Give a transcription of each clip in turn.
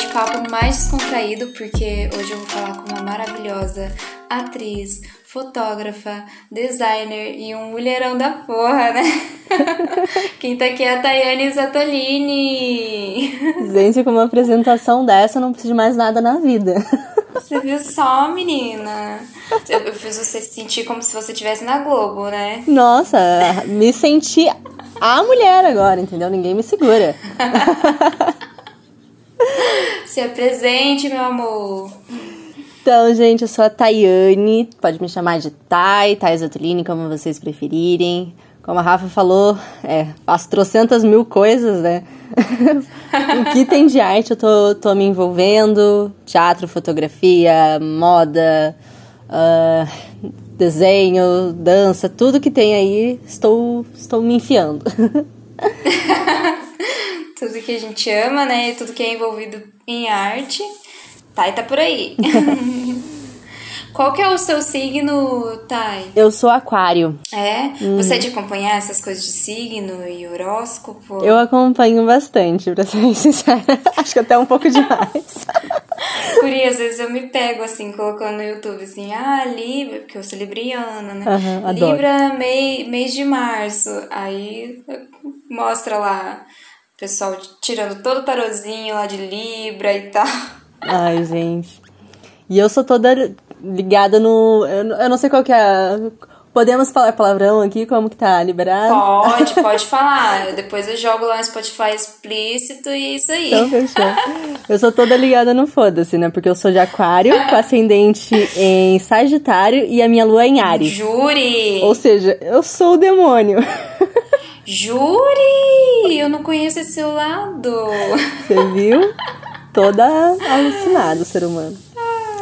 bate-papo mais descontraído, porque hoje eu vou falar com uma maravilhosa atriz, fotógrafa, designer e um mulherão da porra, né? Quem tá aqui é a Tayane Zatolini. Gente, com uma apresentação dessa, eu não preciso de mais nada na vida. Você viu só, menina? Eu fiz você se sentir como se você estivesse na Globo, né? Nossa, me senti a mulher agora, entendeu? Ninguém me segura. Se apresente, meu amor. Então, gente, eu sou a Tayane, pode me chamar de Tay, Tay Zatolini, como vocês preferirem. Como a Rafa falou, é, faço trocentas mil coisas, né? o que tem de arte eu tô, tô me envolvendo, teatro, fotografia, moda, uh, desenho, dança, tudo que tem aí, estou, estou me enfiando. tudo que a gente ama, né? Tudo que é envolvido em arte. Thay tá por aí. Qual que é o seu signo, Thay? Eu sou aquário. É? Hum. Você é de acompanhar essas coisas de signo e horóscopo? Eu acompanho bastante, pra ser sincera. Acho que até um pouco demais. Por às vezes eu me pego assim, colocando no YouTube assim, ah, Libra, porque eu sou libriana, né? Uhum, Libra, mei, mês de março. Aí mostra lá pessoal tirando todo o tarozinho lá de Libra e tal. Ai, gente. E eu sou toda ligada no. Eu não sei qual que é. Podemos falar palavrão aqui? Como que tá liberado? Pode, pode falar. Depois eu jogo lá no Spotify explícito e é isso aí. Então, fechou. Eu sou toda ligada no foda-se, né? Porque eu sou de aquário, com ascendente em Sagitário e a minha lua é em Ares. Jure! Ou seja, eu sou o demônio. Jure! Eu não conheço esse seu lado. Você viu? Toda alucinada o ser humano.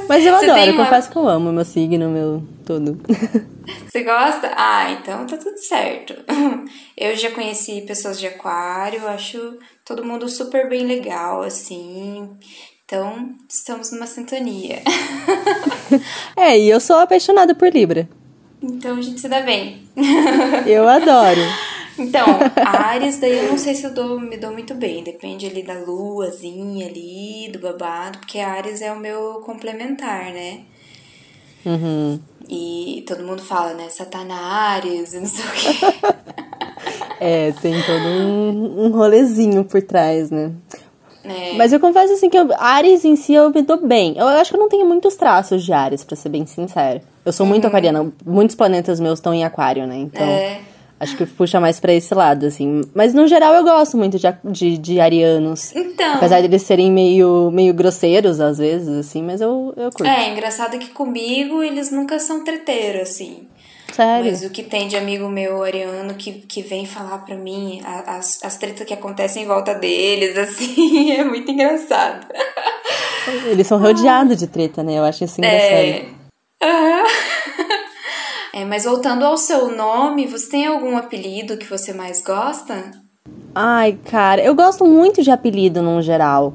Mas eu Você adoro, uma... confesso que eu amo meu signo, meu tudo. Você gosta? Ah, então tá tudo certo. Eu já conheci pessoas de aquário, acho todo mundo super bem legal, assim. Então, estamos numa sintonia. É, e eu sou apaixonada por Libra. Então a gente se dá bem. Eu adoro. Então, Ares, daí eu não sei se eu dou, me dou muito bem. Depende ali da luazinha ali, do babado, porque Ares é o meu complementar, né? Uhum. E todo mundo fala, né? Satanás, e não sei o quê. é, tem todo um, um rolezinho por trás, né? É. Mas eu confesso assim que eu, Ares em si eu me dou bem. Eu acho que eu não tenho muitos traços de Ares, para ser bem sincero. Eu sou muito uhum. aquariana. Muitos planetas meus estão em aquário, né? Então. É. Acho que puxa mais pra esse lado, assim. Mas no geral eu gosto muito de, de, de arianos. Então. Apesar de eles serem meio, meio grosseiros às vezes, assim, mas eu, eu curto. É, engraçado que comigo eles nunca são treteiros, assim. Sério? Mas o que tem de amigo meu ariano que, que vem falar pra mim, as, as tretas que acontecem em volta deles, assim, é muito engraçado. Eles são rodeados de treta, né? Eu acho isso engraçado. É. Uhum. É, mas voltando ao seu nome, você tem algum apelido que você mais gosta? Ai, cara, eu gosto muito de apelido no geral.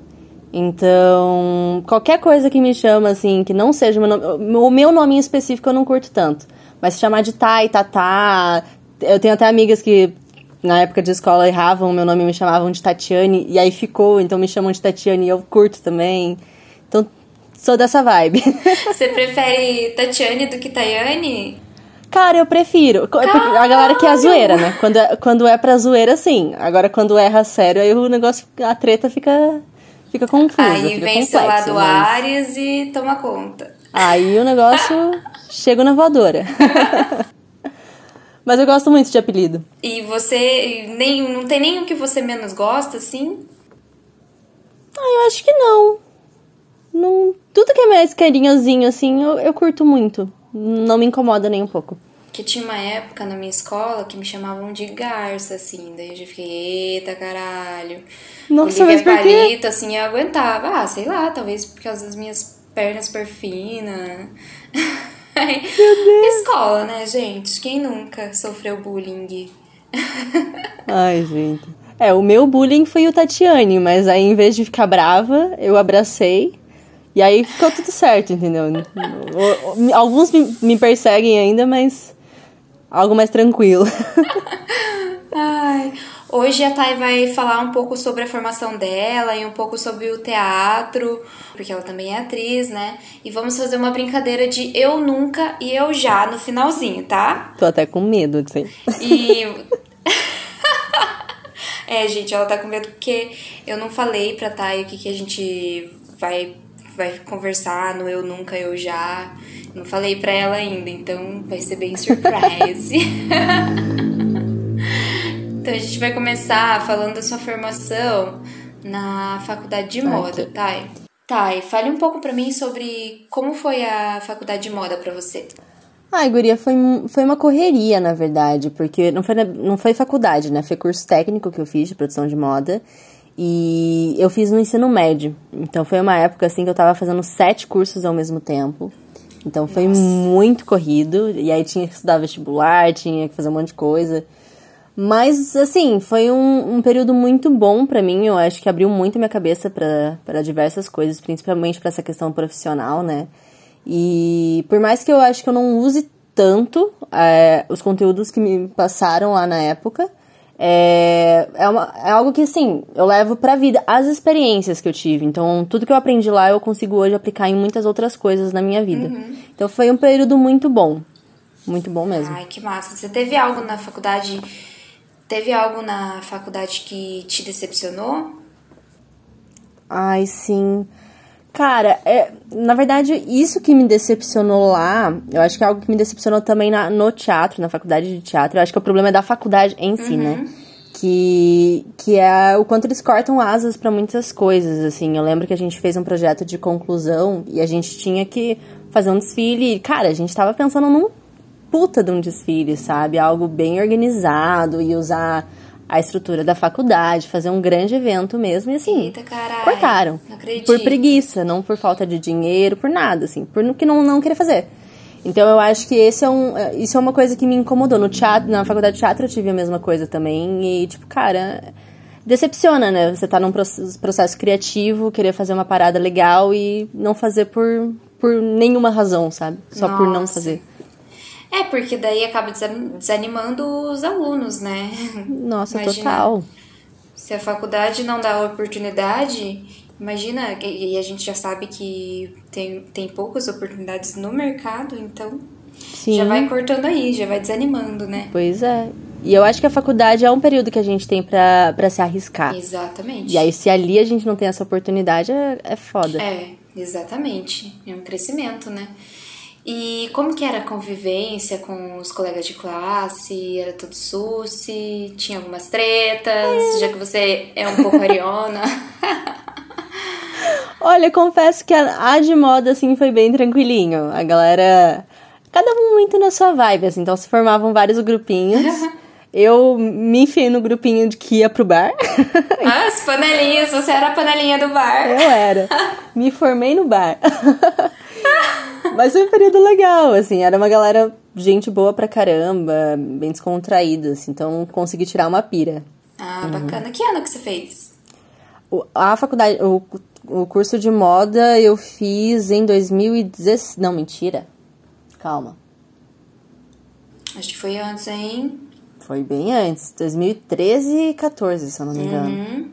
Então, qualquer coisa que me chama, assim, que não seja o meu nome. O meu nome em específico eu não curto tanto. Mas se chamar de Tai, Tatá. Eu tenho até amigas que na época de escola erravam o meu nome e me chamavam de Tatiane. E aí ficou, então me chamam de Tatiane e eu curto também. Então, sou dessa vibe. Você prefere Tatiane do que Tayane? Cara, eu prefiro. Caralho. A galera que é a zoeira, né? Quando é, quando é pra zoeira, sim. Agora, quando erra sério, aí o negócio, a treta fica, fica confusa. Aí fica vem seu lado mas... Ares e toma conta. Aí o negócio chega na voadora. mas eu gosto muito de apelido. E você, nem, não tem nenhum que você menos gosta, assim? Ah, eu acho que não. não tudo que é mais carinhozinho, assim, eu, eu curto muito não me incomoda nem um pouco. Que tinha uma época na minha escola que me chamavam de garça, assim. Daí eu já fiquei, eita caralho. Nossa, mas por palito, assim, eu aguentava. Ah, sei lá, talvez por causa das minhas pernas super finas. Escola, né, gente? Quem nunca sofreu bullying? Ai, gente. É, o meu bullying foi o Tatiane, mas aí em vez de ficar brava, eu abracei e aí ficou tudo certo, entendeu? Alguns me perseguem ainda, mas algo mais tranquilo. Ai, Hoje a Thay vai falar um pouco sobre a formação dela e um pouco sobre o teatro, porque ela também é atriz, né? E vamos fazer uma brincadeira de eu nunca e eu já no finalzinho, tá? Tô até com medo disso E. é, gente, ela tá com medo porque eu não falei pra Thay o que, que a gente vai, vai conversar no eu nunca, eu já. Não falei pra ela ainda, então vai ser bem surprise. então a gente vai começar falando da sua formação na faculdade de moda, Thay. Thay, fale um pouco pra mim sobre como foi a faculdade de moda pra você. Ai, guria, foi, foi uma correria, na verdade, porque não foi, não foi faculdade, né? Foi curso técnico que eu fiz de produção de moda. E eu fiz no ensino médio. Então foi uma época assim que eu tava fazendo sete cursos ao mesmo tempo. Então foi Nossa. muito corrido. E aí tinha que estudar vestibular, tinha que fazer um monte de coisa. Mas, assim, foi um, um período muito bom para mim. Eu acho que abriu muito minha cabeça para diversas coisas, principalmente para essa questão profissional, né? E por mais que eu acho que eu não use tanto é, os conteúdos que me passaram lá na época, é, é, uma, é algo que, assim, eu levo pra vida, as experiências que eu tive. Então, tudo que eu aprendi lá, eu consigo hoje aplicar em muitas outras coisas na minha vida. Uhum. Então, foi um período muito bom. Muito bom mesmo. Ai, que massa. Você teve algo na faculdade... Teve algo na faculdade que te decepcionou? Ai, sim. Cara, é, na verdade, isso que me decepcionou lá, eu acho que é algo que me decepcionou também na, no teatro, na faculdade de teatro. Eu acho que o problema é da faculdade em si, né? uhum. né? Que, que é o quanto eles cortam asas para muitas coisas, assim. Eu lembro que a gente fez um projeto de conclusão e a gente tinha que fazer um desfile. E, cara, a gente tava pensando num puta de um desfile, sabe? Algo bem organizado e usar a estrutura da faculdade, fazer um grande evento mesmo e assim. Eita, carai, cortaram. Por preguiça, não por falta de dinheiro, por nada, assim, por que não, não querer fazer. Então eu acho que esse é um, isso é uma coisa que me incomodou. No teatro, na faculdade de teatro eu tive a mesma coisa também. E, tipo, cara, decepciona, né? Você tá num processo criativo, querer fazer uma parada legal e não fazer por, por nenhuma razão, sabe? Só Nossa. por não fazer. É, porque daí acaba desanimando os alunos, né? Nossa, imagina, total. Se a faculdade não dá oportunidade, imagina, e a gente já sabe que tem, tem poucas oportunidades no mercado, então Sim. já vai cortando aí, já vai desanimando, né? Pois é. E eu acho que a faculdade é um período que a gente tem para se arriscar. Exatamente. E aí, se ali a gente não tem essa oportunidade, é, é foda. É, exatamente. É um crescimento, né? E como que era a convivência com os colegas de classe? Era tudo suci? Tinha algumas tretas? Já que você é um pouco ariona. Olha, confesso que a, a de moda, assim, foi bem tranquilinho. A galera... Cada um muito na sua vibe, assim. Então, se formavam vários grupinhos. Eu me enfiei no grupinho de que ia pro bar. Ah, as panelinhas, você era a panelinha do bar. Eu era. Me formei no bar. Mas foi um período legal, assim, era uma galera, gente boa pra caramba, bem descontraída, assim, então consegui tirar uma pira. Ah, bacana. Uhum. Que ano que você fez? O, a faculdade, o, o curso de moda eu fiz em 2016. Não, mentira. Calma. Acho que foi antes, hein? Foi bem antes, 2013 e 14, se eu não me engano. Uhum.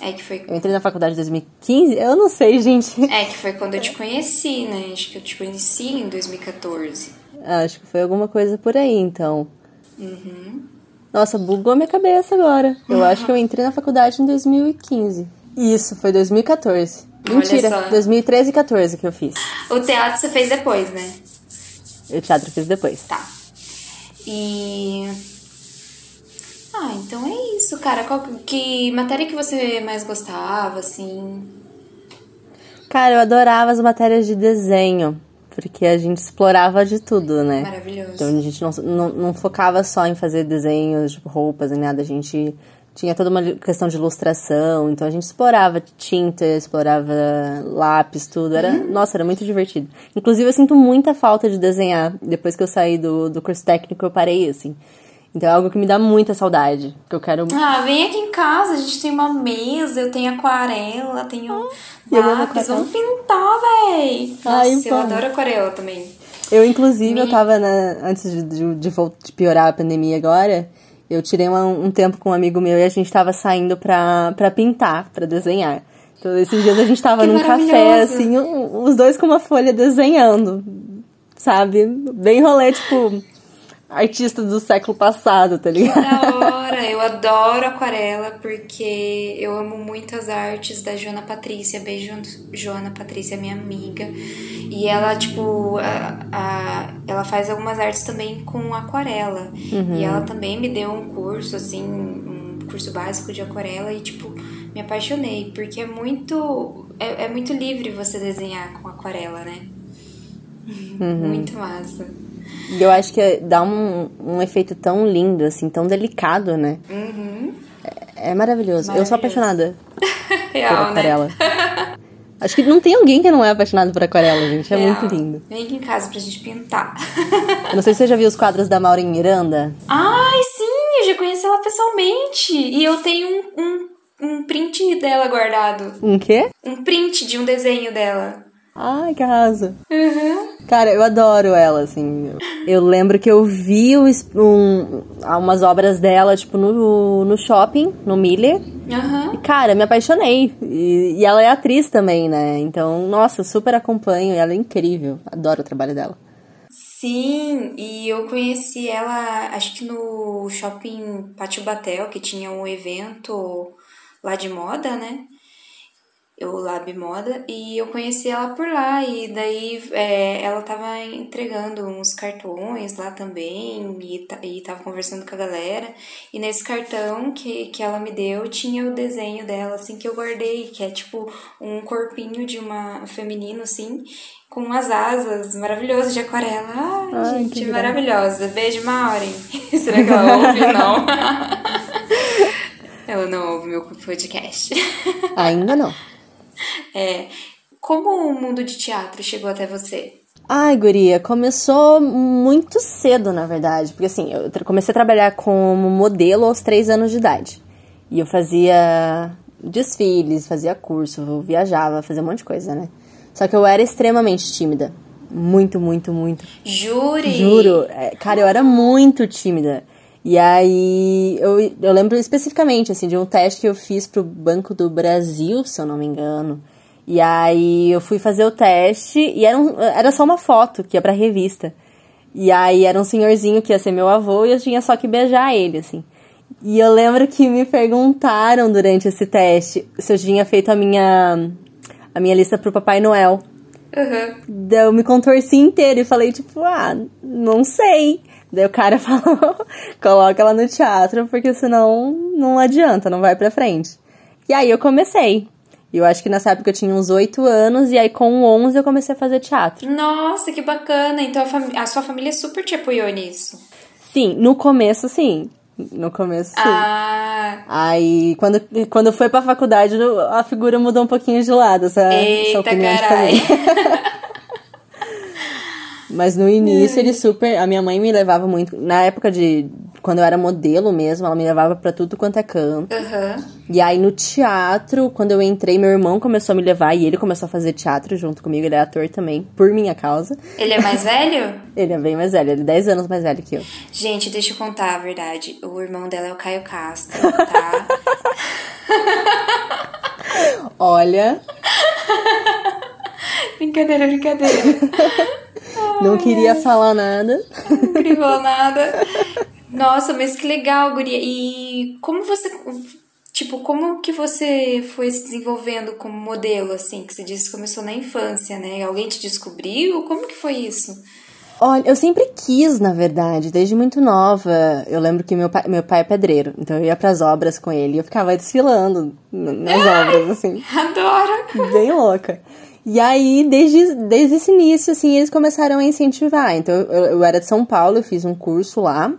É que foi. Eu entrei na faculdade em 2015? Eu não sei, gente. É que foi quando eu te conheci, né? Acho que eu te conheci em 2014. Acho que foi alguma coisa por aí, então. Uhum. Nossa, bugou minha cabeça agora. Eu uhum. acho que eu entrei na faculdade em 2015. Isso, foi 2014. Mentira, 2013 e 14 que eu fiz. O teatro você fez depois, né? O teatro eu fiz depois. Tá. E ah, então é isso, cara. Qual, que matéria que você mais gostava, assim? Cara, eu adorava as matérias de desenho, porque a gente explorava de tudo, né? Maravilhoso. Então a gente não, não, não focava só em fazer desenhos, tipo roupas e nada. A gente tinha toda uma questão de ilustração, então a gente explorava tinta, explorava lápis, tudo. Era, uhum. Nossa, era muito divertido. Inclusive, eu sinto muita falta de desenhar. Depois que eu saí do, do curso técnico, eu parei, assim. Então é algo que me dá muita saudade. Que eu quero. Ah, vem aqui em casa, a gente tem uma mesa, eu tenho aquarela, tenho ah, lápis. Vamos pintar, véi. Nossa, Ai, eu adoro aquarela também. Eu, inclusive, Me... eu tava na, antes de, de, de, piorar a pandemia agora. eu tirei um, um tempo com um amigo meu e a gente tava saindo pra, pra pintar, pra desenhar. Então, esses dias a gente tava Que num café, assim, um- os dois com uma folha desenhando, sabe? Bem rolê, tipo, artista do século passado, tá ligado? Da hora, eu adoro aquarela porque eu amo muito as artes da Joana Patrícia. Beijo, Joana Patrícia, minha amiga. E ela, tipo, a, a- ela faz algumas artes também com aquarela. E ela também me deu um curso, assim, um curso básico de aquarela e, tipo, me apaixonei. Porque é muito, é, é muito livre você desenhar com aquarela, né? Muito massa. E eu acho que dá um, um efeito tão lindo, assim, tão delicado, né? Uhum. É maravilhoso. Eu sou Maravilhoso. apaixonada por Real, né? aquarela. Acho que não tem alguém que não é apaixonado por aquarela, gente. É muito lindo. Vem aqui em casa pra gente pintar. Eu não sei se você já viu os quadros da Maureen Miranda. Ai, sim, eu já conheci ela pessoalmente. E eu tenho um, um, um print dela guardado. Um quê? Um print de um desenho dela. Ai, que arraso. Uhum. Cara, eu adoro ela, assim. Eu lembro que eu vi um, umas obras dela, tipo, no, no shopping, no Miller. Aham. E, cara, me apaixonei. E, e ela é atriz também, né? Então, nossa, eu super acompanho. Ela é incrível. Adoro o trabalho dela. Sim, e eu conheci ela, acho que no shopping Pátio Batel, que tinha um evento lá de moda, né? O Lab Moda, e eu conheci ela por lá, e daí é, ela tava entregando uns cartões lá também, e, e tava conversando com a galera, e nesse cartão que, que ela me deu tinha o desenho dela, assim, que eu guardei, que é tipo um corpinho de uma feminino, assim, com umas asas maravilhosas de aquarela. Ai, Ai, gente, maravilhosa. Beijo, Maureen. Será que ela ouve? Não. ela não ouve meu podcast. Ainda não. É, como o mundo de teatro chegou até você? Ai, guria, começou muito cedo, na verdade. Porque assim, eu comecei a trabalhar como modelo aos três anos de idade. E eu fazia desfiles, fazia curso, viajava, fazia um monte de coisa, né? Só que eu era extremamente tímida. Muito, muito, muito. Jure! Juro. É, Cara, eu era muito tímida. E aí, eu, eu lembro especificamente, assim, de um teste que eu fiz pro Banco do Brasil, se eu não me engano. E aí, eu fui fazer o teste e era, um- era só uma foto que ia pra revista. E aí, era um senhorzinho que ia ser meu avô e eu tinha só que beijar ele, assim. E eu lembro que me perguntaram durante esse teste se eu tinha feito a minha, a minha lista pro Papai Noel. Uhum. Eu me contorci inteira e falei, tipo, ah, não sei. Daí o cara falou, coloca ela no teatro, porque senão não adianta, não vai pra frente. E aí eu comecei. E eu acho que nessa época eu tinha uns 8 anos, e aí com 11 eu comecei a fazer teatro. Nossa, que bacana! Então a, a sua família super te apoiou nisso. Sim, no começo sim. No começo sim. Ah, Aí, quando, quando foi pra faculdade, a figura mudou um pouquinho de lado, essa, essa eita opinião de carai. família. Mas no início ele super. A minha mãe me levava muito. Na época de. Quando eu era modelo mesmo, ela me levava pra tudo quanto é canto. Aham. E aí no teatro, quando eu entrei, meu irmão começou a me levar e ele começou a fazer teatro junto comigo. Ele é ator também, por minha causa. Ele é mais velho? Ele é bem mais velho, ele é 10 anos mais velho que eu. Gente, deixa eu contar a verdade. O irmão dela é o Caio Castro, tá? Olha, brincadeira, brincadeira. não queria falar nada. Não privou nada. Nossa, mas que legal, guria. E como você... Tipo, como que você foi se desenvolvendo como modelo, assim? Que você disse que começou na infância, né? Alguém te descobriu? Como que foi isso? Olha, eu sempre quis, na verdade, desde muito nova. Eu lembro que meu pai, meu pai é pedreiro, então eu ia pras obras com ele e eu ficava desfilando nas obras, assim, Adoro! bem louca. E aí, desde, desde esse início, assim, eles começaram a incentivar. Então, eu, eu era de São Paulo, eu fiz um curso lá,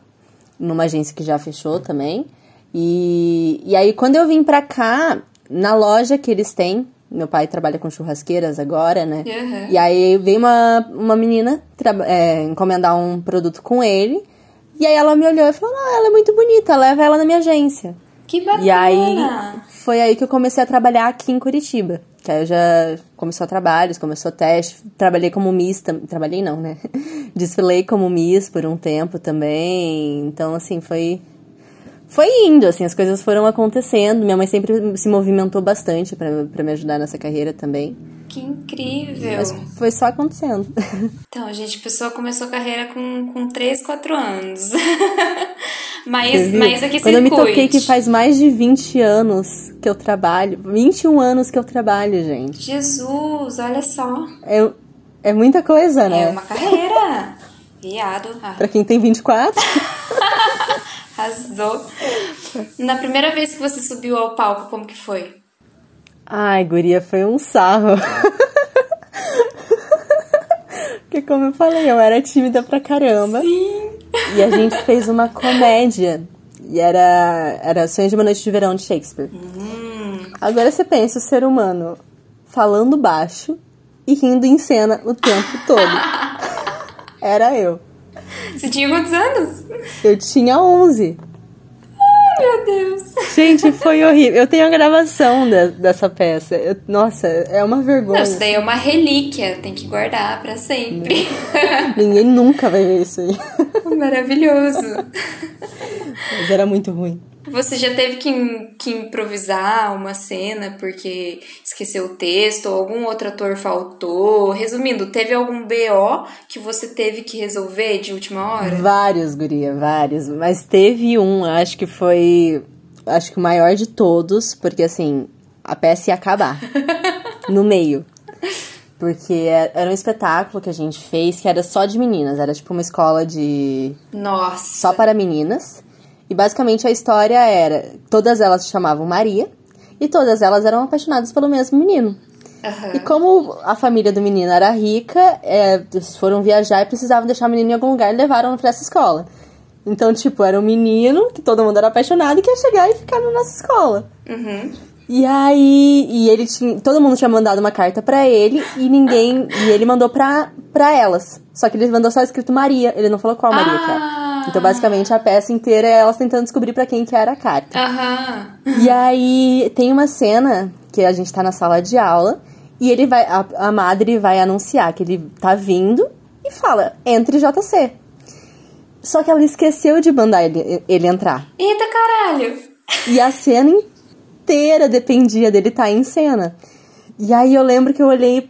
numa agência que já fechou também. E, e aí, quando eu vim pra cá, na loja que eles têm, meu pai trabalha com churrasqueiras agora, né? Uhum. E aí veio uma, uma menina é, encomendar um produto com ele. E aí ela me olhou e falou: Ah, ela é muito bonita, leva ela na minha agência. Que bacana! E aí foi aí que eu comecei a trabalhar aqui em Curitiba. Que aí eu já começou trabalhos, começou teste, trabalhei como Miss, trabalhei não, né? Desfilei como Miss por um tempo também. Então, assim, foi foi indo, assim, as coisas foram acontecendo. Minha mãe sempre se movimentou bastante para me ajudar nessa carreira também. Que incrível! Mas foi só acontecendo. Então, gente, a pessoa começou a carreira com, com 3, 4 anos. mas, mas aqui Quando eu me toquei que faz mais de 20 anos que eu trabalho, 21 anos que eu trabalho, gente. Jesus, olha só. É, é muita coisa, né? É uma carreira. Viado. Ah. Pra quem tem 24. Arrasou. Na primeira vez que você subiu ao palco, como que foi? Ai, guria, foi um sarro. Porque como eu falei, eu era tímida pra caramba. Sim. E a gente fez uma comédia. E era, era Sonhos de uma Noite de Verão de Shakespeare. Hum. Agora você pensa o ser humano falando baixo e rindo em cena o tempo todo. Era eu. Você tinha quantos anos? Eu tinha 11. Meu Deus. Gente, foi horrível. Eu tenho a gravação de, dessa peça. Eu, nossa, é uma vergonha. Não, isso daí é uma relíquia. Tem que guardar para sempre. Ninguém nunca vai ver isso aí. Maravilhoso. Mas era muito ruim. Você já teve que, que improvisar uma cena porque esqueceu o texto ou algum outro ator faltou? Resumindo, teve algum BO que você teve que resolver de última hora? Vários, guria, vários. Mas teve um, acho que foi. Acho que o maior de todos, porque assim, a peça ia acabar. no meio. Porque era um espetáculo que a gente fez que era só de meninas. Era tipo uma escola de. Nossa! Só para meninas. E basicamente a história era: todas elas se chamavam Maria e todas elas eram apaixonadas pelo mesmo menino. Uhum. E como a família do menino era rica, é, eles foram viajar e precisavam deixar o menino em algum lugar e levaram pra essa escola. Então, tipo, era um menino que todo mundo era apaixonado e que ia chegar e ficar na nossa escola. Uhum. E aí, e ele tinha, todo mundo tinha mandado uma carta para ele e ninguém, e ele mandou pra, pra elas. Só que ele mandou só escrito Maria, ele não falou qual Maria ah. que era. Então, basicamente, a peça inteira é elas tentando descobrir para quem que era a carta. Uhum. E aí, tem uma cena que a gente tá na sala de aula e ele vai, a, a madre vai anunciar que ele tá vindo e fala, entre JC. Só que ela esqueceu de mandar ele, ele entrar. Eita caralho! E a cena inteira dependia dele estar tá em cena. E aí eu lembro que eu olhei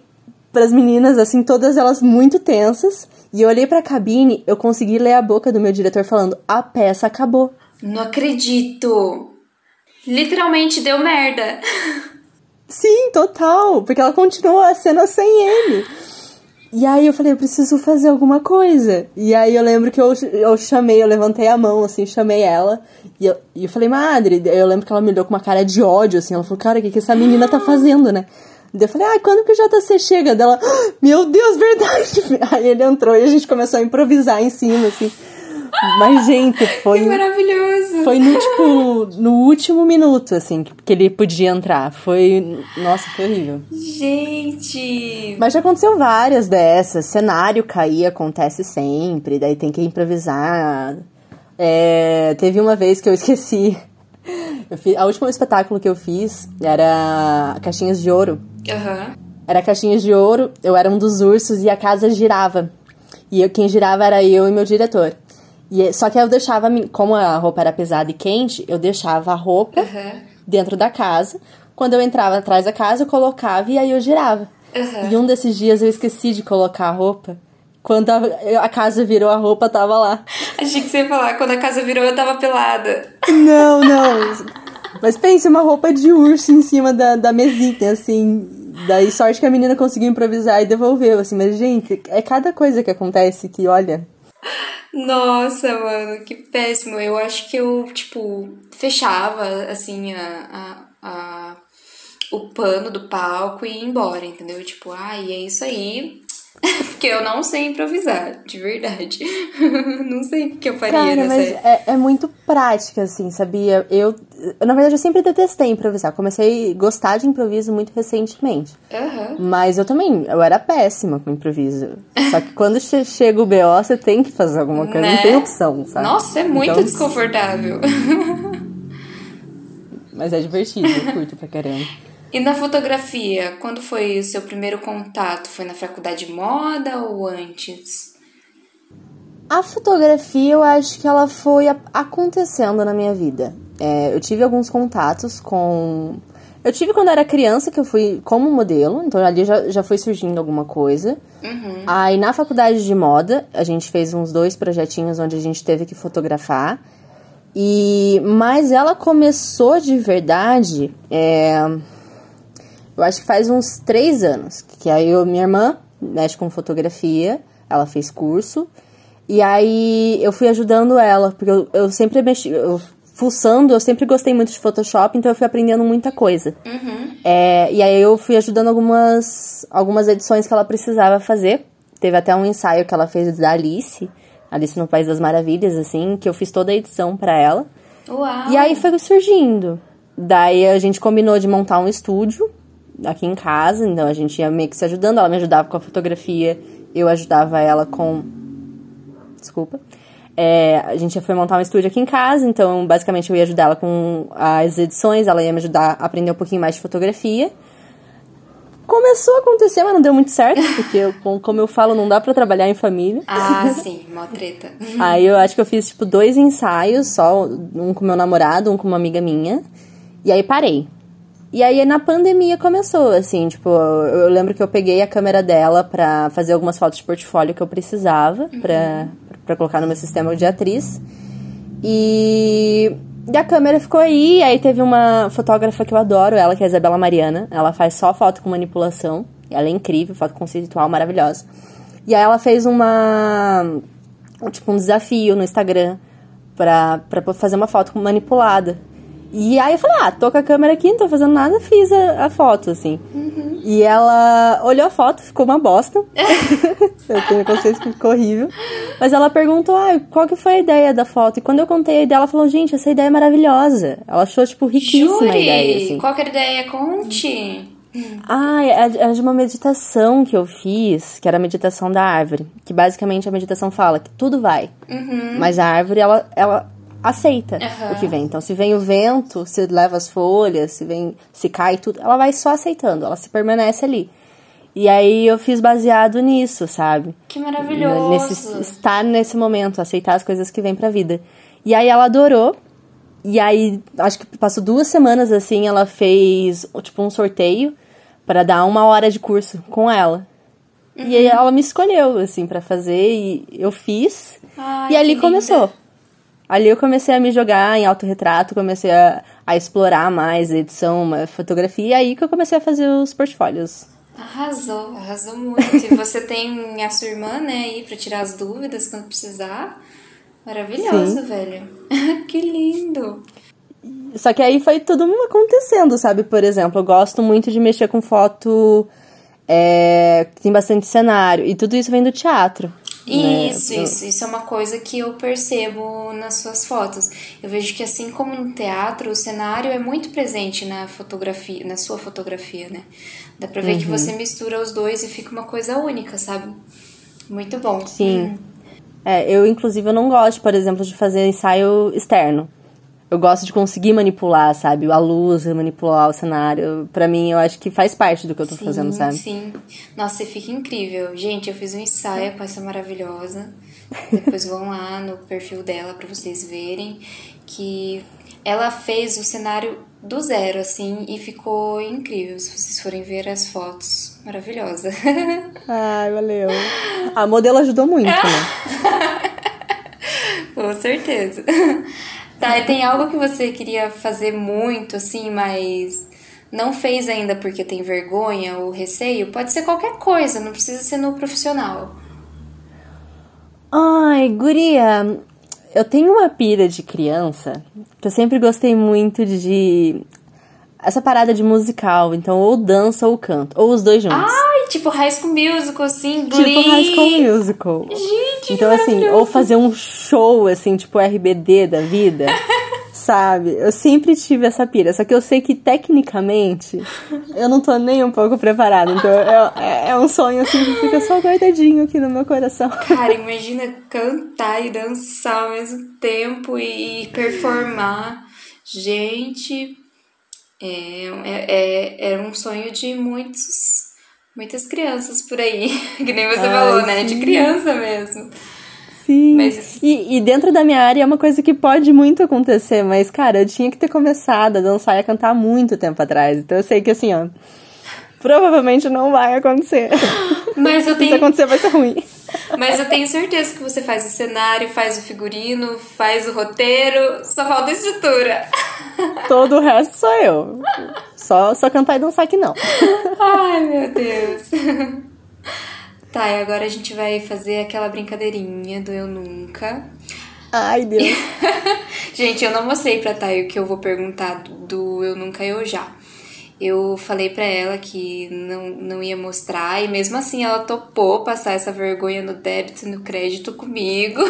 para as meninas, assim, todas elas muito tensas. E eu olhei pra cabine, eu consegui ler a boca do meu diretor falando: a peça acabou. Não acredito! Literalmente deu merda. Sim, total. Porque ela continuou a cena sem ele. E aí eu falei, eu preciso fazer alguma coisa. E aí eu lembro que eu, eu chamei, eu levantei a mão, assim, chamei ela. E eu, e eu falei, madre, eu lembro que ela me olhou com uma cara de ódio, assim. Ela falou, cara, o que, que essa menina tá fazendo, né? Daí eu falei, ah, quando que o JC chega? Dela, ah, meu Deus, verdade! Aí ele entrou e a gente começou a improvisar em cima, assim. Mas, gente, foi. Que maravilhoso! Foi no, tipo, no último minuto, assim, que ele podia entrar. Foi. Nossa, foi horrível. Gente! Mas já aconteceu várias dessas. Cenário cair acontece sempre, daí tem que improvisar. É, teve uma vez que eu esqueci. Eu fiz, a última espetáculo que eu fiz era Caixinhas de Ouro. Uhum. Era Caixinhas de Ouro, eu era um dos ursos e a casa girava. E eu, quem girava era eu e meu diretor. E, só que eu deixava, como a roupa era pesada e quente, eu deixava a roupa uhum. dentro da casa. Quando eu entrava atrás da casa, eu colocava e aí eu girava. Uhum. E um desses dias eu esqueci de colocar a roupa. Quando a, a, casa virou, a roupa tava lá. Achei que você ia falar, quando a casa virou, eu tava pelada. Não, não. Mas pense, uma roupa de urso em cima da, da mesinha, assim. Daí, sorte que a menina conseguiu improvisar e devolveu, assim. Mas, gente, é cada coisa que acontece que, olha... Nossa, mano, que péssimo. Eu acho que eu, tipo, fechava, assim, a, a, a o pano do palco e ia embora, entendeu? Tipo, ai, ah, é isso aí. Porque eu não sei improvisar, de verdade. não sei o que eu faria Cara, nessa mas é, é, muito prática, assim, sabia? Eu, na verdade, eu sempre detestei improvisar. Comecei a gostar de improviso muito recentemente. Uhum. Mas eu também, eu era péssima com improviso. Só que quando chega o BO, você tem que fazer alguma coisa, né? não tem opção, sabe? Nossa, é muito então, desconfortável. Mas é divertido, eu curto pra caramba. E na fotografia, quando foi o seu primeiro contato? Foi na faculdade de moda ou antes? A fotografia, eu acho que ela foi acontecendo na minha vida. É, eu tive alguns contatos com. Eu tive quando era criança, que eu fui como modelo, então ali já, já foi surgindo alguma coisa. Uhum. Aí na faculdade de moda, a gente fez uns dois projetinhos onde a gente teve que fotografar. E mas ela começou de verdade, é, eu acho que faz uns três anos, que aí eu, minha irmã mexe com fotografia, ela fez curso e aí eu fui ajudando ela, porque eu, eu sempre mexi, eu, fuçando, eu sempre gostei muito de Photoshop, então eu fui aprendendo muita coisa. Uhum. É, e aí eu fui ajudando algumas, algumas edições que ela precisava fazer. Teve até um ensaio que ela fez da Alice, Alice no País das Maravilhas, assim, que eu fiz toda a edição para ela. Uau. E aí foi surgindo. Daí a gente combinou de montar um estúdio aqui em casa, então a gente ia meio que se ajudando, ela me ajudava com a fotografia, eu ajudava ela com desculpa. É, a gente foi montar um estúdio aqui em casa, então basicamente eu ia ajudar ela com as edições, ela ia me ajudar a aprender um pouquinho mais de fotografia. Começou a acontecer, mas não deu muito certo, porque, eu, como eu falo, não dá para trabalhar em família. Ah, sim, mó treta. Aí eu acho que eu fiz, tipo, dois ensaios só, um com meu namorado, um com uma amiga minha, e aí parei. E aí na pandemia começou, assim, tipo, eu lembro que eu peguei a câmera dela pra fazer algumas fotos de portfólio que eu precisava uhum. pra, pra colocar no meu sistema de atriz. E, e a câmera ficou aí, aí teve uma fotógrafa que eu adoro, ela, que é a Isabela Mariana. Ela faz só foto com manipulação. Ela é incrível, foto conceitual maravilhosa. E aí ela fez uma. Tipo, um desafio no Instagram pra, pra fazer uma foto manipulada. E aí eu falei, ah, tô com a câmera aqui, não tô fazendo nada, fiz a, a foto, assim. Uhum. E ela olhou a foto, ficou uma bosta. eu tenho consciência que ficou horrível. Mas ela perguntou, ah, qual que foi a ideia da foto? E quando eu contei a ideia, ela falou, gente, essa ideia é maravilhosa. Ela achou, tipo, riquíssima Jure, a ideia, assim. qual que era a ideia? Conte. Ah, é, é de uma meditação que eu fiz, que era a meditação da árvore. Que basicamente a meditação fala que tudo vai. Uhum. Mas a árvore, ela, ela aceita uhum. o que vem. Então, se vem o vento, se leva as folhas, se vem, se cai tudo, ela vai só aceitando, ela se permanece ali. E aí eu fiz baseado nisso, sabe? Que maravilhoso. Nesse, estar nesse momento, aceitar as coisas que vêm pra vida. E aí ela adorou. E aí, acho que passou duas semanas assim, ela fez tipo um sorteio para dar uma hora de curso com ela. Uhum. E aí ela me escolheu, assim, para fazer, e eu fiz. Ai, e ali começou. Ali eu comecei a me jogar em autorretrato, comecei a, a explorar mais a edição, a fotografia, e aí que eu comecei a fazer os portfólios. Arrasou, arrasou muito. e você tem a sua irmã, né, aí pra tirar as dúvidas quando precisar. Maravilhoso, Sim. velho. que lindo. Só que aí foi tudo acontecendo, sabe? Por exemplo, eu gosto muito de mexer com foto é, que tem bastante cenário. E tudo isso vem do teatro. Né? Isso, né? isso. Isso é uma coisa que eu percebo nas suas fotos. Eu vejo que assim como no teatro, o cenário é muito presente na fotografia, na sua fotografia, né? Dá pra ver uhum. que você mistura os dois e fica uma coisa única, sabe? Muito bom. Sim. Uhum. É, eu, inclusive, eu não gosto, por exemplo, de fazer ensaio externo eu gosto de conseguir manipular, sabe? A luz, manipular o cenário. Para mim, eu acho que faz parte do que eu tô sim, fazendo, sabe? Sim. Nossa, você fica incrível. Gente, eu fiz um ensaio com essa maravilhosa. Depois vão lá no perfil dela para vocês verem que ela fez o cenário do zero, assim, e ficou incrível. Se vocês forem ver as fotos, maravilhosa. Ai, valeu. A modelo ajudou muito, né? Com certeza. Tá, e tem algo que você queria fazer muito, assim, mas não fez ainda porque tem vergonha ou receio? Pode ser qualquer coisa, não precisa ser no profissional. Ai, guria, eu tenho uma pira de criança que eu sempre gostei muito de. Essa parada de musical, então ou dança ou canto, ou os dois juntos. Ai, tipo High School Musical, assim, Glee. Tipo High School Musical. Gente, Então, assim, ou fazer um show, assim, tipo RBD da vida. sabe? Eu sempre tive essa pira, só que eu sei que tecnicamente eu não tô nem um pouco preparada. Então é, é um sonho assim que fica só guardadinho aqui no meu coração. Cara, imagina cantar e dançar ao mesmo tempo e performar. Gente, é, é, é um sonho de muitos, muitas crianças por aí. Que nem você Ai, falou, né? De criança mesmo. Sim. Mas- E, e dentro da minha área é uma coisa que pode muito acontecer, mas, cara, eu tinha que ter começado a dançar e a cantar há muito tempo atrás. Então eu sei que assim, ó. Provavelmente não vai acontecer. Mas eu Se tenho, acontecer, vai ser ruim. mas eu tenho certeza que você faz o cenário, faz o figurino, faz o roteiro, só falta a estrutura. Todo o resto sou eu. Só, só cantar e dançar que não. Ai, meu Deus. Tá, e agora a gente vai fazer aquela brincadeirinha do eu nunca. Ai, Deus. Gente, eu não mostrei pra Thay o que eu vou perguntar do eu nunca eu já. Eu falei pra ela que não, não ia mostrar e mesmo assim ela topou passar essa vergonha no débito e no crédito comigo.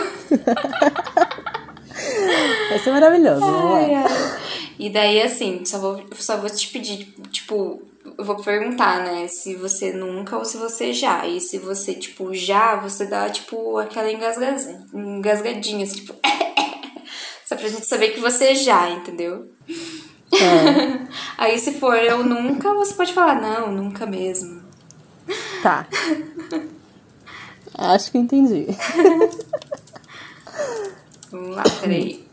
Vai ser maravilhoso. Ai, ai. E daí, assim, só vou, só vou te pedir, tipo, eu vou perguntar, né, se você nunca ou se você já. E se você, tipo, já, você dá, tipo, aquela engasga- engasgadinha, assim, tipo. só pra gente saber que você já, entendeu? Aí, se for eu nunca, você pode falar, não, nunca mesmo. Tá. Acho que entendi. Vamos lá, peraí.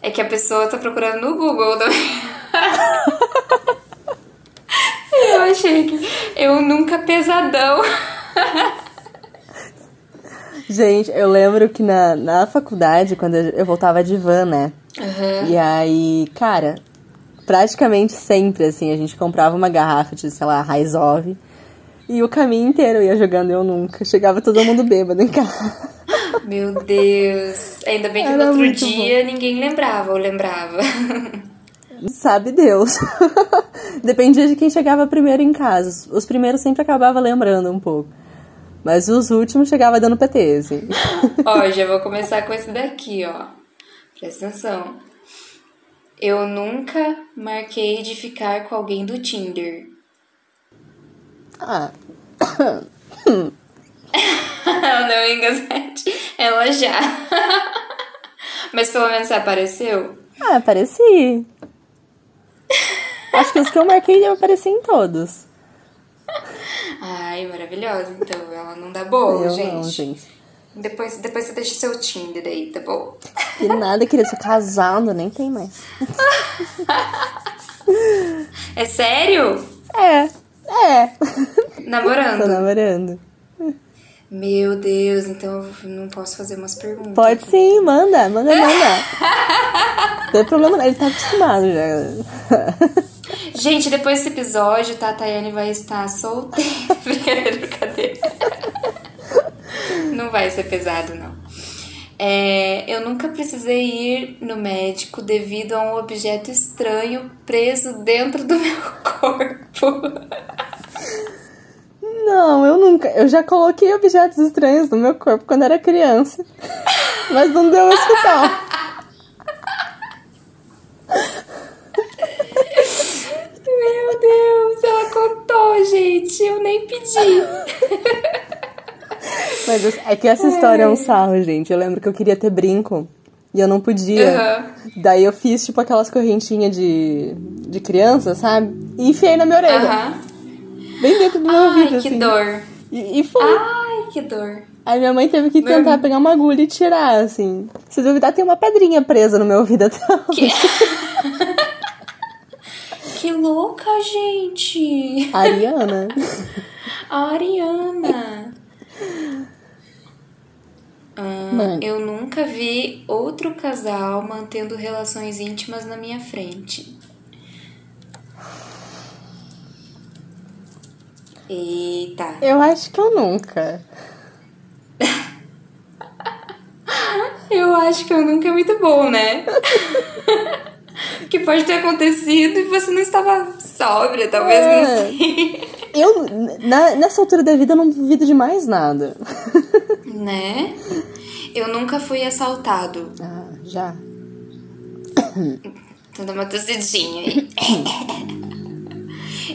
É que a pessoa tá procurando no Google também. Eu achei que eu nunca pesadão. Gente, eu lembro que na, na faculdade, quando eu eu voltava de van, né? E aí, cara, praticamente sempre, assim, a gente comprava uma garrafa de, sei lá, Raizov. E o caminho inteiro eu ia jogando Eu Nunca. Chegava todo mundo bêbado em casa. Meu Deus. Ainda bem que Era no outro dia ninguém lembrava ou lembrava. Sabe Deus. Dependia de quem chegava primeiro em casa. Os primeiros sempre acabava lembrando um pouco. Mas os últimos chegava dando PT, assim. ó, já vou começar com esse daqui, ó. Presta atenção. Eu nunca marquei de ficar com alguém do Tinder. Ah, não engasete. Ela já. Mas pelo menos você apareceu? ah, apareci. Acho que os que eu marquei eu apareci em todos. Ai, maravilhosa. Então, ela não dá bolo, eu gente. não, gente. Depois, depois você deixa seu Tinder aí, tá bom? Que nada, queria ser casado, nem tem mais. É sério? É, é. Tô Namorando? namorando. Meu Deus, então eu não posso fazer umas perguntas. Pode sim, manda, manda, manda. Não tem problema, ele tá acostumado já. Gente, depois desse episódio, tá, a vai estar solteira. brincadeira. Não vai ser pesado, não. É, eu nunca precisei ir no médico devido a um objeto estranho preso dentro do meu corpo. Não, eu nunca. Eu já coloquei objetos estranhos no meu corpo quando era criança. Mas não deu hospital. Meu Deus, ela contou, gente. Eu nem pedi. Mas é que essa história é um sarro, gente. Eu lembro que eu queria ter brinco e eu não podia. Aham. Daí eu fiz, tipo, aquelas correntinhas de, de criança, sabe? E enfiei na minha orelha. Aham. Bem dentro do meu Ai, ouvido, que assim. dor. E, e foi. Ai, que dor. Aí minha mãe teve que Meu- tentar pegar uma agulha e tirar, assim. Se duvidar, tem uma pedrinha presa no meu ouvido até hoje. Que louca, gente. Ariana. A Ariana. Ah, eu nunca vi outro casal mantendo relações íntimas na minha frente. Eita. Eu acho que eu nunca. Eu acho que eu nunca é muito bom, né? que pode ter acontecido e você não estava sóbria, talvez, É. não sei. Eu, na- nessa altura da vida, eu não duvido de mais nada. né? Eu nunca fui assaltado. Ah, já. Tô dando uma tossidinha aí.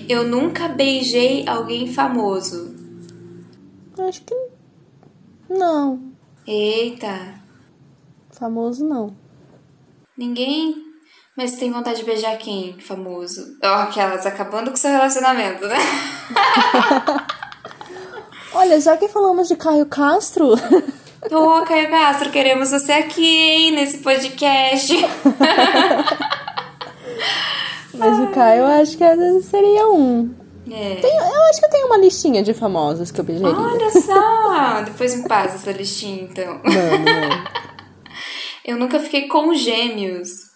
Eu nunca beijei alguém famoso. Acho que. Não. Eita, Famoso não. ninguém. Mas tem vontade de beijar quem? Famoso. Ó, aquelas acabando com seu relacionamento, né? Olha, já que falamos de Caio Castro. Ô, Caio Castro, queremos você aqui, hein, nesse podcast. Mas o Caio, eu acho que seria um. É. Tem- eu acho que eu tenho uma listinha de famosos que eu pediria. Olha só! Depois me passa essa listinha, então. Mano, mano. Eu nunca fiquei com gêmeos.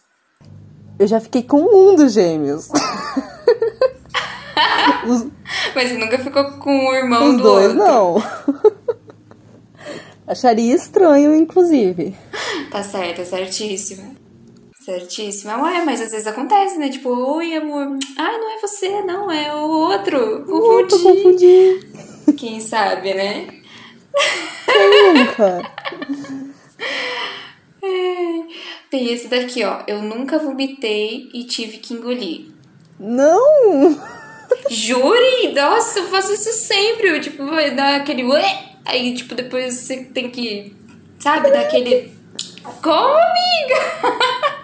Eu já fiquei com um dos gêmeos. os Mas você nunca ficou com o irmão os do dois, outro. não. Acharia estranho, inclusive. Tá certo, é certíssima. Certíssima. Ué, mas às vezes acontece, né? Tipo, oi, amor. Ai, não é você, não, é o outro. Confundi. confundi. Quem sabe, né? Quem nunca? Tem esse daqui, ó. Eu nunca vomitei e tive que engolir. Não! Jure? Nossa, eu faço isso sempre. Eu, tipo, vai dar aquele. Aí, tipo, depois você tem que, sabe, dar aquele. Como, amiga?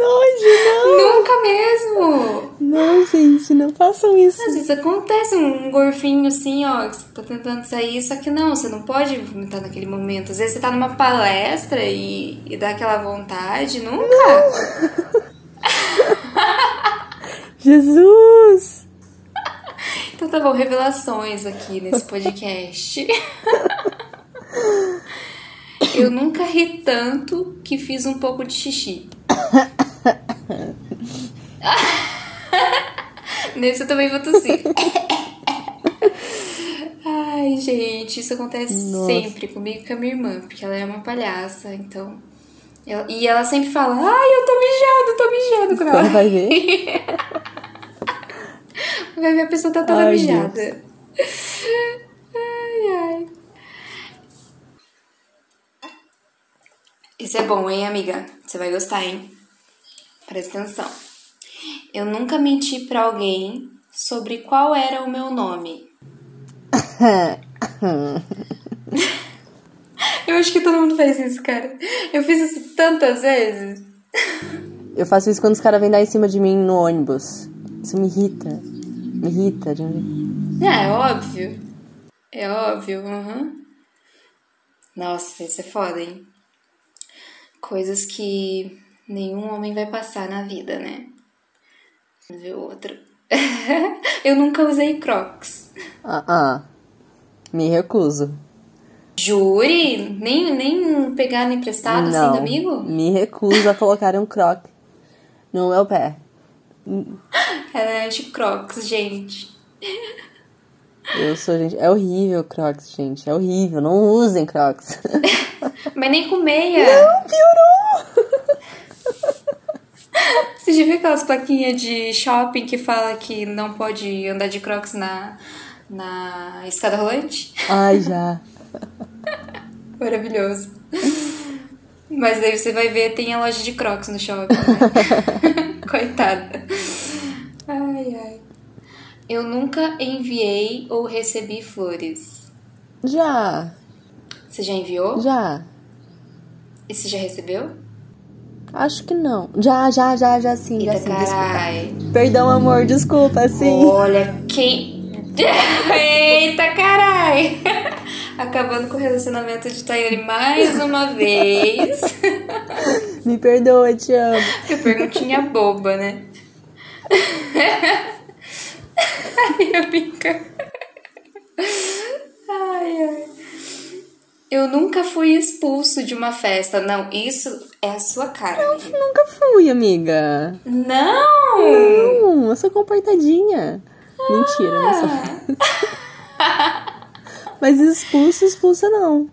Nojo, Nunca mesmo. não! Não, gente, não façam isso. Às vezes acontece um gorfinho assim, ó, que você tá tentando sair, só que não, você não pode vomitar naquele momento. Às vezes você tá numa palestra e, e dá aquela vontade. Nunca. Jesus! Então tá bom, revelações aqui nesse podcast. Eu nunca ri tanto que fiz um pouco de xixi. Nesse eu também vou tossir. Ai, gente, isso acontece Nossa. sempre comigo e com a minha irmã, porque ela é uma palhaça, então. ela- e ela sempre fala, ai, eu tô mijando, tô mijando quando ela vai ver. Vai ver a pessoa tá toda Ai, mijada. Ai, ai. Isso é bom, hein, amiga? Você vai gostar, hein? Presta atenção. Eu nunca menti pra alguém sobre qual era o meu nome. Eu acho que todo mundo faz isso, cara. Eu fiz isso tantas vezes. Eu faço isso quando os caras vêm dar em cima de mim no ônibus. Isso me irrita. Me irrita. de Ah, é óbvio. É óbvio, uhum. Nossa, isso é foda, hein? Coisas que nenhum homem vai passar na vida, né? Vamos ver outro. Eu nunca usei crocs. Ah, ah. Me recuso. Jure? Nem, nem pegar emprestado assim não. do amigo? Me recuso a colocar um croc no meu pé. Ela é anti-crocs, gente. Eu sou, gente. É horrível crocs, gente. É horrível. Não usem crocs. Mas nem com meia. Piorou! Você já viu aquelas plaquinhas de shopping que fala que não pode andar de crocs na, na escada rolante? Ai, já. Maravilhoso. Mas daí você vai ver, tem a loja de crocs no shopping, né? Coitada. Ai, ai. Eu nunca enviei ou recebi flores. Já. Você já enviou? Já. E você já recebeu? Acho que não. Já, já, já, já sim. Já Eita, sim. Desculpa. Perdão, amor. Desculpa, sim. Olha quem. Eita, carai! Acabando com o relacionamento de Tayane mais uma vez. Me perdoa, te amo. Que perguntinha boba, né? Ai, amiga. Ai, ai. Eu nunca fui expulso de uma festa. Não, isso é a sua cara. amiga. Nunca fui, amiga. Não! Não, eu sou comportadinha. Mentira, não sou. Mas expulso, expulsa não.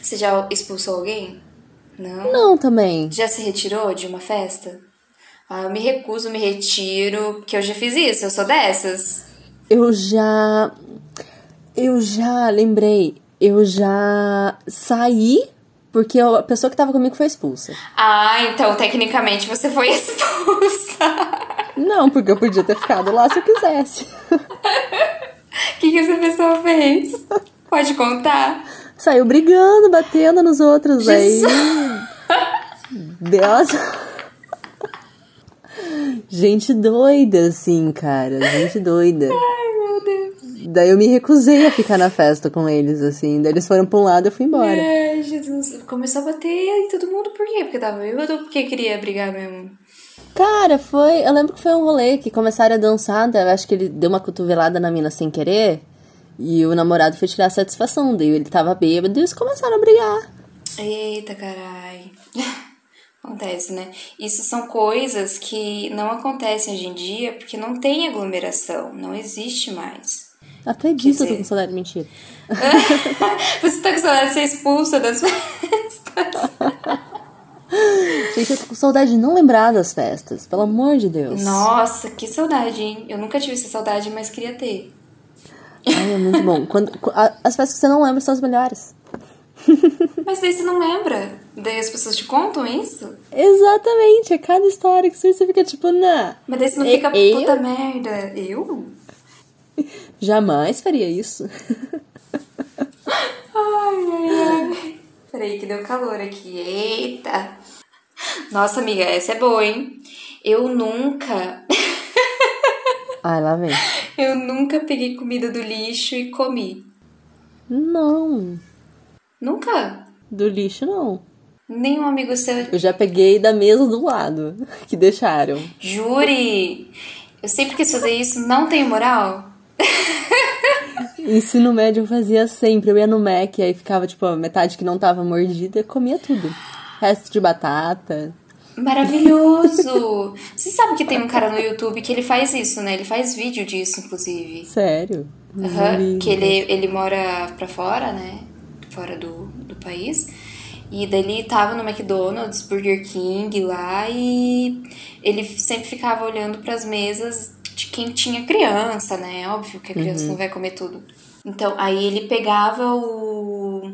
Você já expulsou alguém? Não. Não também. Já se retirou de uma festa? Ah, eu me recuso, me retiro, porque eu já fiz isso, eu sou dessas. Eu já. Eu já lembrei. Eu já saí porque a pessoa que tava comigo foi expulsa. Ah, então tecnicamente você foi expulsa. Não, porque eu podia ter ficado lá se eu quisesse. O que, que essa pessoa fez? Pode contar? Saiu brigando, batendo nos outros. Aí. Deus. Gente doida, assim, cara. Gente doida. Ai. Daí eu me recusei a ficar na festa com eles, assim. Daí eles foram pra um lado e eu fui embora. Ai, Jesus. Começou a bater em todo mundo por quê? Porque tava bêbado ou porque queria brigar mesmo? Cara, foi. Eu lembro que foi um rolê que começaram a dançar, daí eu acho que ele deu uma cotovelada na mina sem querer. E o namorado foi tirar a satisfação. Daí ele tava bêbado e eles começaram a brigar. Eita, carai. Acontece, né? Isso são coisas que não acontecem hoje em dia porque não tem aglomeração, não existe mais. Até disso eu tô com saudade, mentira. Você tá com saudade de ser expulsa das festas? Gente, eu tô com saudade de não lembrar das festas, pelo amor de Deus. Nossa, que saudade, hein? Eu nunca tive essa saudade, mas queria ter. Ai, é muito bom. Quando, as festas que você não lembra são as melhores. Mas daí você não lembra? Daí as pessoas te contam isso? Exatamente, é cada história que você fica tipo, nah, Mas daí você não fica, eu? puta merda. Eu? Jamais faria isso. Ai, ai, ai. Peraí, que deu calor aqui. Eita. Nossa, amiga, essa é boa, hein? Eu nunca, Ai, lá vem. eu nunca peguei comida do lixo e comi. Não, Nunca? do lixo não. Nenhum amigo seu. Eu já peguei da mesa do lado, que deixaram. Jure! Eu sempre quis fazer isso, não tenho moral? Ensino médio eu fazia sempre. Eu ia no Mac, aí ficava, tipo, a metade que não tava mordida, comia tudo. Resto de batata. Maravilhoso! Você sabe que tem um cara no YouTube que ele faz isso, né? Ele faz vídeo disso, inclusive. Sério. Juro. que ele, ele mora pra fora, né? Fora do, do país. E daí ele tava no McDonald's, Burger King lá e ele sempre ficava olhando pras mesas de quem tinha criança, né? Óbvio que a criança não vai comer tudo. Então, aí ele pegava o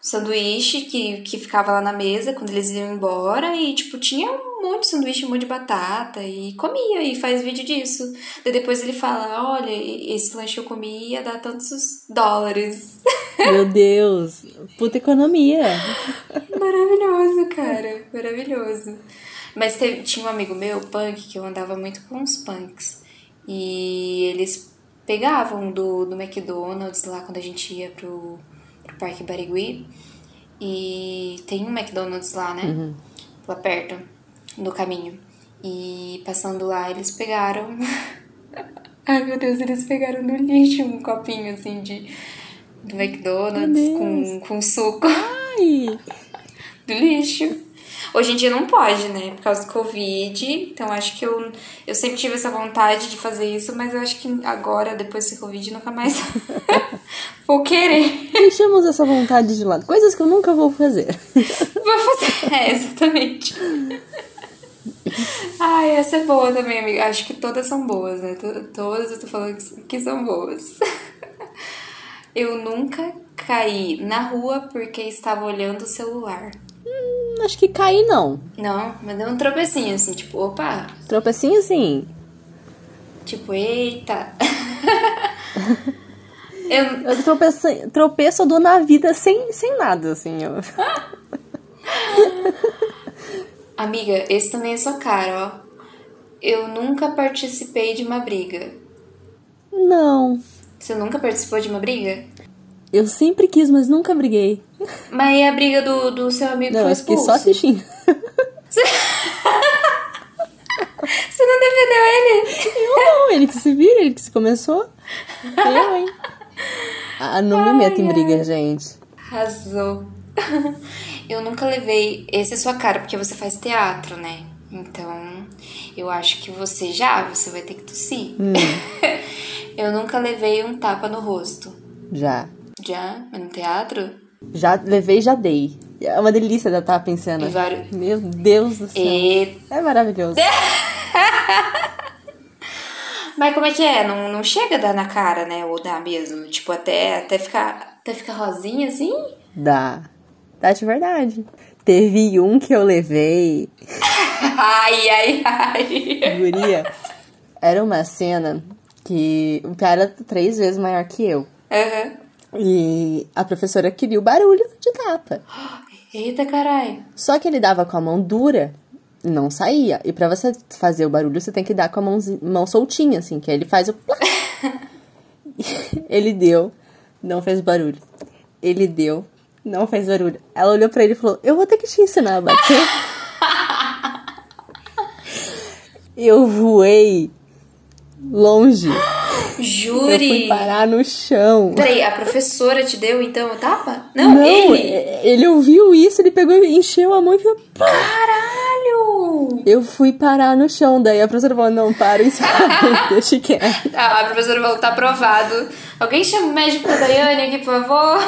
sanduíche que, que ficava lá na mesa quando eles iam embora e, tipo, tinha um monte de sanduíche, um monte de batata e comia e faz vídeo disso. Daí depois ele fala, olha, esse lanche eu comi ia dar tantos dólares. Meu Deus. Puta economia. Maravilhoso, cara. Maravilhoso. Mas teve- tinha um amigo meu, punk, que eu andava muito com os punks. E eles pegavam do, do McDonald's lá quando a gente ia pro, pro Parque Barigui. E tem um McDonald's lá, né? Lá perto, no caminho. E passando lá, eles pegaram. Ai meu Deus, eles pegaram no lixo um copinho assim de. Do McDonald's com, com suco Ai. do lixo. Hoje em dia não pode, né? Por causa do Covid. Então acho que eu, eu sempre tive essa vontade de fazer isso, mas eu acho que agora, depois desse Covid, nunca mais vou querer. Deixamos essa vontade de lado. Coisas que eu nunca vou fazer. Vou fazer. É, exatamente. Ai, essa é boa também, amiga. Acho que todas são boas, né? To- Todas eu tô falando que- que são boas. Eu nunca caí na rua porque estava olhando o celular. Hum, Acho que cair não. Não, mas deu um tropecinho assim, tipo, opa, Tropecinho assim. Tipo, eita. eu, Eu tropeço, tropeço eu dou na vida sem, sem nada, assim. Eu... amiga, esse também é sua cara, ó. Eu nunca participei de uma briga. Não. Você nunca participou de uma briga? Eu sempre quis, mas nunca briguei. Mas e a briga do, do seu amigo Não, foi eu fiquei expulso? só assistindo. Você não defendeu ele? Eu não, ele que se vira, ele que se começou. Eu, hein? Ah, não me meto em briga, gente. Arrasou. Eu nunca levei. Esse é sua cara, porque você faz teatro, né? Então, eu acho que você já, você vai ter que tossir. Hum. eu nunca levei um tapa no rosto. Já. Já? Mas no teatro? Já levei, já dei. É uma delícia da estar pensando. E vários- Meu Deus do céu. E... É maravilhoso. Mas como é que é? Não, não chega a dar na cara, né? Ou dá mesmo? Tipo, até, até, ficar, até ficar rosinha assim? Dá. Dá de verdade. Teve um que eu levei. Ai, ai, ai. Guria. Era uma cena que o cara era três vezes maior que eu. Aham. E a professora queria o barulho de tapa. Eita, caralho. Só que ele dava com a mão dura não saía. E pra você fazer o barulho, você tem que dar com a mãozi- mão soltinha, assim, que aí ele faz o. Ele deu, não fez barulho. Ele deu, não fez barulho. Ela olhou pra ele e falou: Eu vou ter que te ensinar a bater. eu voei longe. Jure! Eu fui parar no chão. Peraí, a professora te deu então o tapa? Não, Não, ele! ele ouviu isso, ele pegou e encheu a mão e falou: Caralho! Eu fui parar no chão. Daí a professora falou: Não, para, isso deixa quieto. Ah, a professora falou tá aprovado. Alguém chama o médico da Daiane aqui, por favor?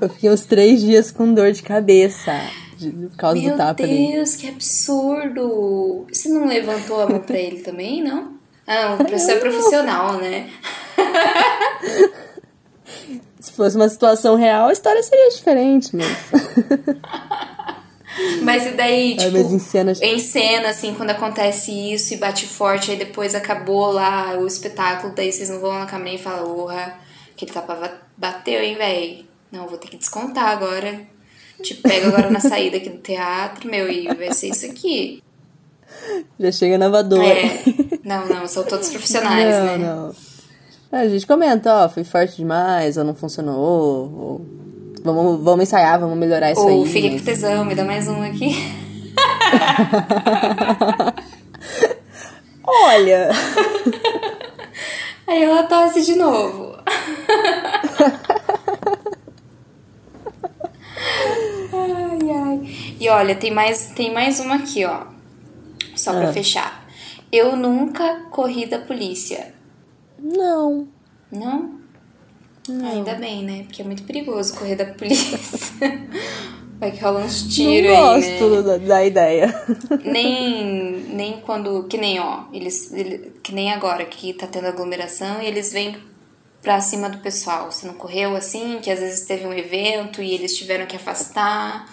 Eu fiquei uns três dias com dor de cabeça por causa Meu do tapa ali. Deus, que absurdo! Você não levantou a mão pra ele também, não? Ah, o professor é profissional, né? Se fosse uma situação real, a história seria diferente, mas. Mas e daí, tipo, mas em cena- em cena, assim, quando acontece isso e bate forte, aí depois acabou lá o espetáculo, daí vocês não vão na câmera e falam, porra, aquele tapa ba- bateu, hein, véi? Não, vou ter que descontar agora. Te pego agora na saída aqui do teatro, meu, e vai ser isso aqui. Já chega na voadora. É. Não, não, são todos profissionais, não, né? não. A gente comenta, ó, foi forte demais, ou não funcionou, ou vamos, vamos ensaiar, vamos melhorar isso Ou aí. fica mas- com tesão, me dá mais um aqui. Olha, Aí ela tosse de novo. ai, ai. E olha, tem mais, tem mais uma aqui, ó. Só pra Ah. fechar. Eu nunca corri da polícia. não. Não? Ainda bem, né? Porque é muito perigoso correr da polícia. Vai que rola uns tiros não aí, né? gosto da, da ideia. nem nem quando que nem ó eles ele- que nem agora que tá tendo aglomeração e eles vêm pra cima do pessoal você não correu assim que às vezes teve um evento e eles tiveram que afastar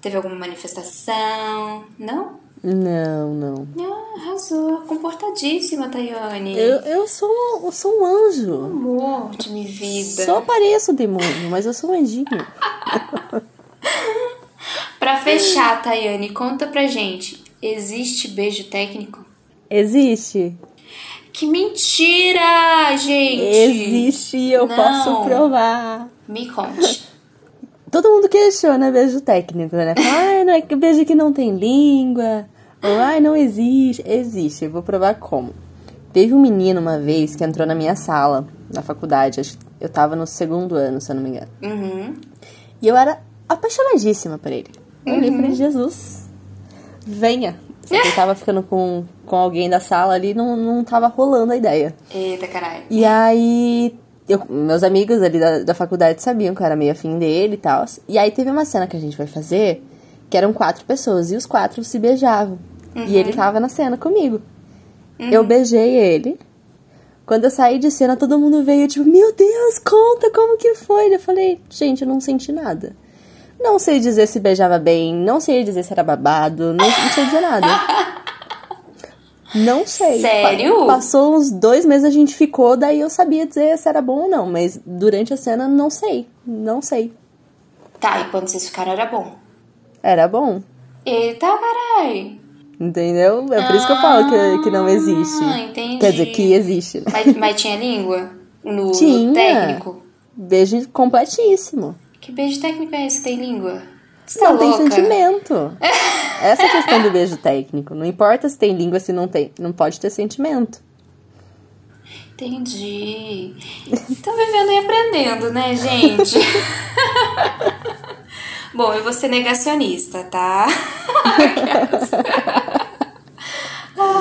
teve alguma manifestação não Não, não. ah, arrasou comportadíssima Tayane Eu, eu, sou, eu sou um anjo. amor de minha vida Só pareço demônio, mas eu sou um anjinho. Pra fechar Tayane conta pra gente existe beijo técnico Existe. que mentira gente Existe eu Não. posso provar. Me conte. Todo mundo questiona beijo técnico, né? Fala, ai, não é que beijo que não tem língua. Ou, ai, não existe. Existe, eu vou provar como. Teve um menino uma vez que entrou na minha sala, na faculdade. acho que Eu tava no segundo ano, se eu não me engano. Uhum. E eu era apaixonadíssima por ele. Eu olhei e falei, Jesus, venha. Só que eu tava ficando com, com alguém da sala ali, não, não tava rolando a ideia. Eita, caralho. E aí, eu- meus amigos ali da, da faculdade sabiam que eu era meio afim dele e tal. E aí teve uma cena que a gente vai fazer, que eram quatro pessoas, e os quatro se beijavam. E ele tava na cena comigo. Eu beijei ele. Quando eu saí de cena, todo mundo veio, tipo, meu Deus, conta como que foi. Eu falei, gente, eu não senti nada. Não sei dizer se beijava bem, não sei dizer se era babado, não, não sei dizer nada. Não sei. Sério? Pa- Passou uns dois meses a gente ficou, daí eu sabia dizer se era bom ou não, mas durante a cena não sei. Não sei. Tá, e quando vocês ficaram era bom. Era bom. Eita, caralho. Entendeu? É por isso que eu falo que, que não existe. Ah, entendi. Quer dizer, que existe. Mas, mas tinha língua? No, no Tinha. técnico? Beijo completíssimo. Que beijo técnico é esse que tem língua? Você tá Não tem louca? sentimento. Essa é a questão do beijo técnico. Não importa se tem língua, se não tem. Não pode ter sentimento. Entendi. Tá vivendo e aprendendo, né, gente? Bom, eu vou ser negacionista, tá?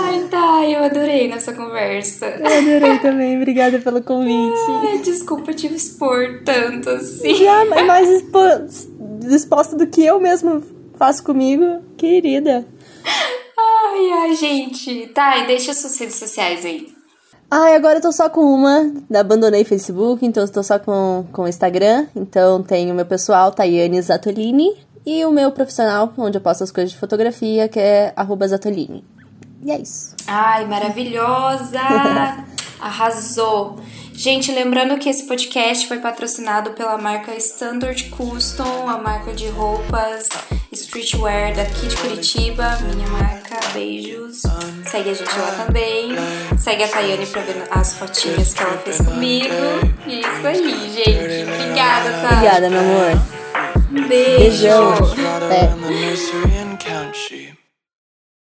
Ai, tá, eu adorei nossa conversa. Eu adorei também. Obrigada pelo convite. Ai, desculpa te expor tanto assim. Já é mais expo- disposta do que eu mesmo faço comigo, querida. Ai, ai, gente. Tá, e deixa suas redes sociais aí. Ai, agora eu tô só com uma. Abandonei Facebook, então eu tô só com com o Instagram. Então tem o meu pessoal, Tayane Zatolini. E o meu profissional, onde eu posto as coisas de fotografia, que é arroba Zatolini. E é isso. Ai, maravilhosa! Arrasou! Gente, lembrando que esse podcast foi patrocinado pela marca Standard Custom, a marca de roupas streetwear daqui de Curitiba, minha marca. Beijos. Segue a gente lá também. Segue a Tayane pra ver as fotinhas que ela fez comigo. E é isso aí, gente. Obrigada, tá? Obrigada, meu amor. Beijo. Beijão. É.